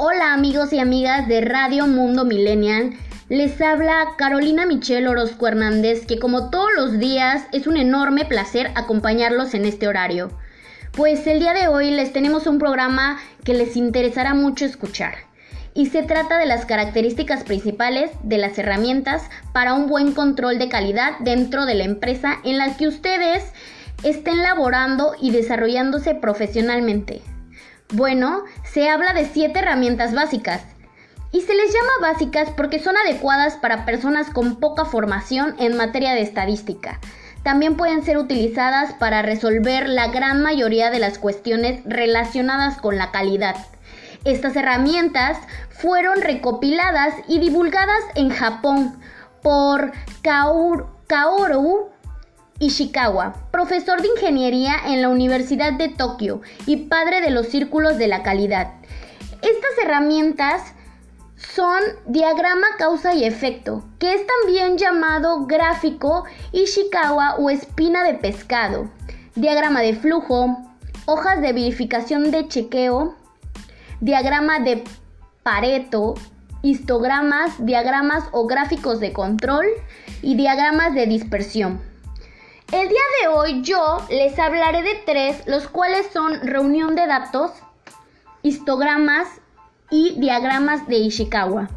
Hola amigos y amigas de Radio Mundo Millennial. Les habla Carolina Michelle Orozco Hernández, que como todos los días es un enorme placer acompañarlos en este horario. Pues el día de hoy les tenemos un programa que les interesará mucho escuchar. Y se trata de las características principales de las herramientas para un buen control de calidad dentro de la empresa en la que ustedes estén laborando y desarrollándose profesionalmente. Bueno, se habla de siete herramientas básicas. Y se les llama básicas porque son adecuadas para personas con poca formación en materia de estadística. También pueden ser utilizadas para resolver la gran mayoría de las cuestiones relacionadas con la calidad. Estas herramientas fueron recopiladas y divulgadas en Japón por Kaoru Ishikawa, profesor de ingeniería en la Universidad de Tokio y padre de los círculos de la calidad. Estas herramientas son diagrama causa y efecto, que es también llamado gráfico Ishikawa o espina de pescado, diagrama de flujo, hojas de verificación de chequeo, diagrama de Pareto, histogramas, diagramas o gráficos de control y diagramas de dispersión. El día de hoy yo les hablaré de tres, los cuales son reunión de datos, histogramas y diagramas de Ishikawa.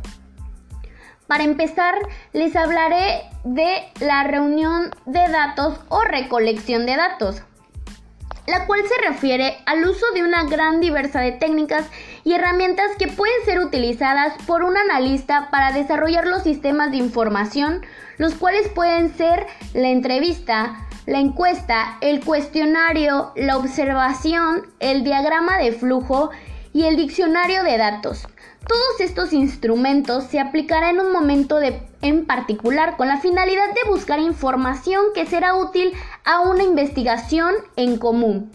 Para empezar, les hablaré de la reunión de datos o recolección de datos, la cual se refiere al uso de una gran diversidad de técnicas y herramientas que pueden ser utilizadas por un analista para desarrollar los sistemas de información, los cuales pueden ser la entrevista, la encuesta, el cuestionario, la observación, el diagrama de flujo y el diccionario de datos. Todos estos instrumentos se aplicarán en un momento en particular con la finalidad de buscar información que será útil a una investigación en común.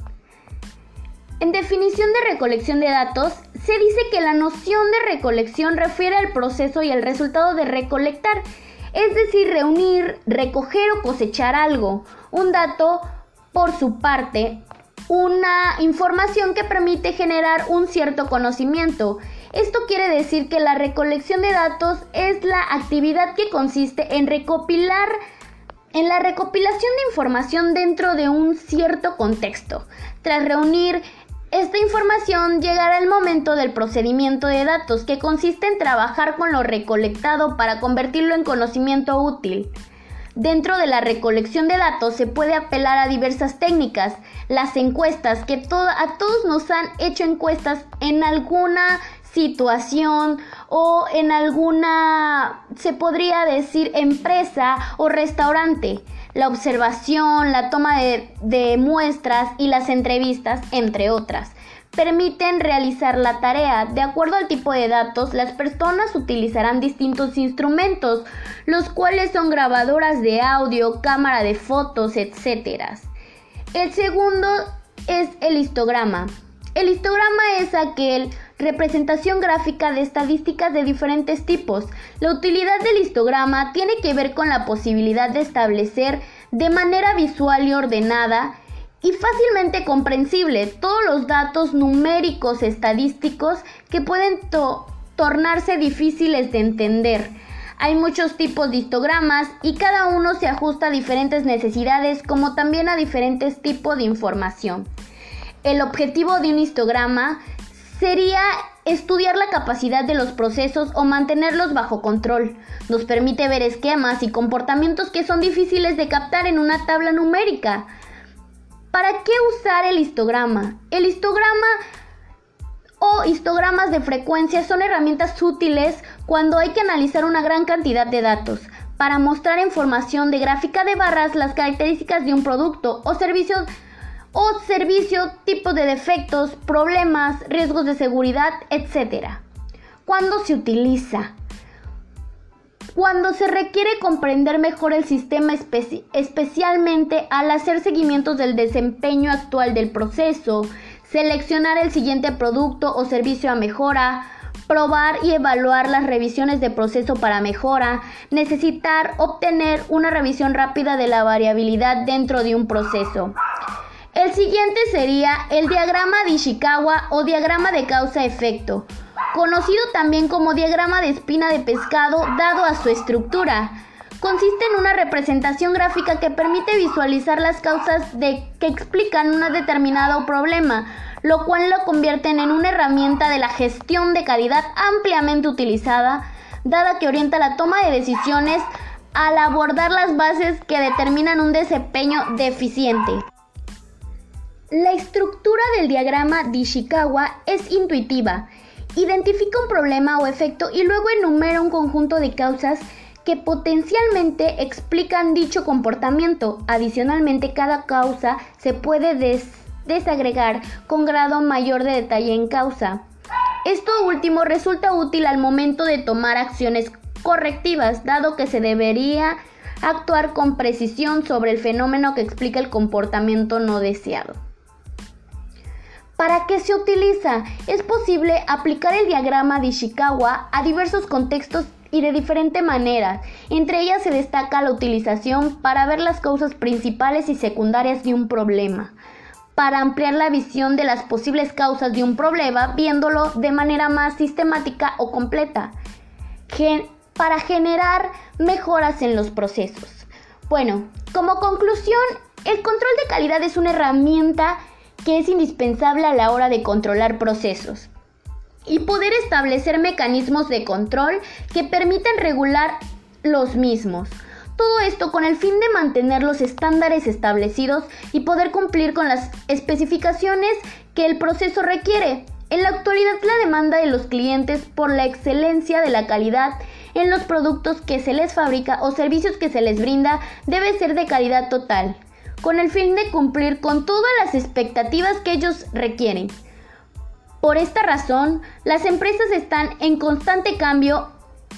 En definición de recolección de datos, se dice que la noción de recolección refiere al proceso y al resultado de recolectar, es decir, reunir, recoger o cosechar algo, un dato por su parte, una información que permite generar un cierto conocimiento. Esto quiere decir que la recolección de datos es la actividad que consiste en recopilar en la recopilación de información dentro de un cierto contexto. Tras reunir esta información llegará el momento del procedimiento de datos, que consiste en trabajar con lo recolectado para convertirlo en conocimiento útil. Dentro de la recolección de datos se puede apelar a diversas técnicas. Las encuestas, que a todos nos han hecho encuestas en alguna situación o en alguna, se podría decir, empresa o restaurante la observación, la toma de, muestras y las entrevistas, entre otras permiten realizar la tarea. De acuerdo al tipo de datos, las personas utilizarán distintos instrumentos, los cuales son grabadoras de audio, cámara de fotos, etc. El segundo es el histograma. El histograma es aquel representación gráfica de estadísticas de diferentes tipos. La utilidad del histograma tiene que ver con la posibilidad de establecer de manera visual y ordenada y fácilmente comprensible todos los datos numéricos estadísticos que pueden tornarse difíciles de entender. Hay muchos tipos de histogramas y cada uno se ajusta a diferentes necesidades como también a diferentes tipos de información. El objetivo de un histograma sería estudiar la capacidad de los procesos o mantenerlos bajo control. Nos permite ver esquemas y comportamientos que son difíciles de captar en una tabla numérica. ¿Para qué usar el histograma? El histograma o histogramas de frecuencia son herramientas útiles cuando hay que analizar una gran cantidad de datos para mostrar en formación de gráfica de barras las características de un producto o servicio o servicio, tipo de defectos, problemas, riesgos de seguridad, etc. ¿Cuándo se utiliza? Cuando se requiere comprender mejor el sistema especialmente al hacer seguimientos del desempeño actual del proceso, seleccionar el siguiente producto o servicio a mejora, probar y evaluar las revisiones de proceso para mejora, necesitar obtener una revisión rápida de la variabilidad dentro de un proceso. El siguiente sería el diagrama de Ishikawa o diagrama de causa-efecto. conocido también como diagrama de espina de pescado dado a su estructura. Consiste en una representación gráfica que permite visualizar las causas de, que explican un determinado problema, lo cual lo convierten en una herramienta de la gestión de calidad ampliamente utilizada, dada que orienta la toma de decisiones al abordar las bases que determinan un desempeño deficiente. La estructura del diagrama de Ishikawa es intuitiva. Identifica un problema o efecto y luego enumera un conjunto de causas que potencialmente explican dicho comportamiento. Adicionalmente, cada causa se puede desagregar con grado mayor de detalle en causa. Esto último resulta útil al momento de tomar acciones correctivas, dado que se debería actuar con precisión sobre el fenómeno que explica el comportamiento no deseado. ¿Para qué se utiliza? Es posible aplicar el diagrama de Ishikawa a diversos contextos y de diferente manera. Entre ellas se destaca la utilización para ver las causas principales y secundarias de un problema, para ampliar la visión de las posibles causas de un problema viéndolo de manera más sistemática o completa, para generar mejoras en los procesos. Bueno, como conclusión, el control de calidad es una herramienta que es indispensable a la hora de controlar procesos y poder establecer mecanismos de control que permitan regular los mismos. Todo esto con el fin de mantener los estándares establecidos y poder cumplir con las especificaciones que el proceso requiere. En la actualidad la demanda de los clientes por la excelencia de la calidad en los productos que se les fabrica o servicios que se les brinda debe ser de calidad total con el fin de cumplir con todas las expectativas que ellos requieren. Por esta razón, las empresas están en constante cambio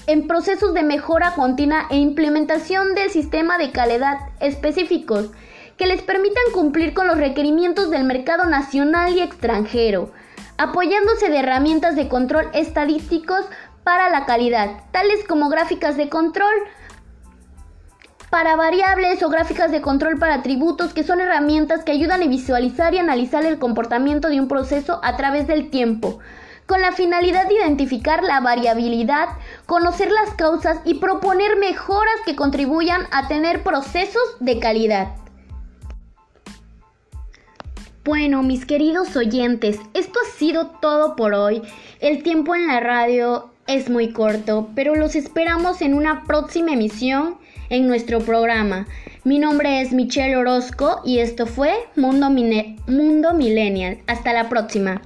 en procesos de mejora continua e implementación del sistema de calidad específicos que les permitan cumplir con los requerimientos del mercado nacional y extranjero, apoyándose de herramientas de control estadísticos para la calidad, tales como gráficas de control, para variables o gráficas de control para atributos, que son herramientas que ayudan a visualizar y analizar el comportamiento de un proceso a través del tiempo, con la finalidad de identificar la variabilidad, conocer las causas y proponer mejoras que contribuyan a tener procesos de calidad. Bueno, mis queridos oyentes, esto ha sido todo por hoy. El tiempo en la radio es muy corto, pero los esperamos en una próxima emisión en nuestro programa. Mi nombre es Michelle Orozco y esto fue Mundo, Mundo Millennial. Hasta la próxima.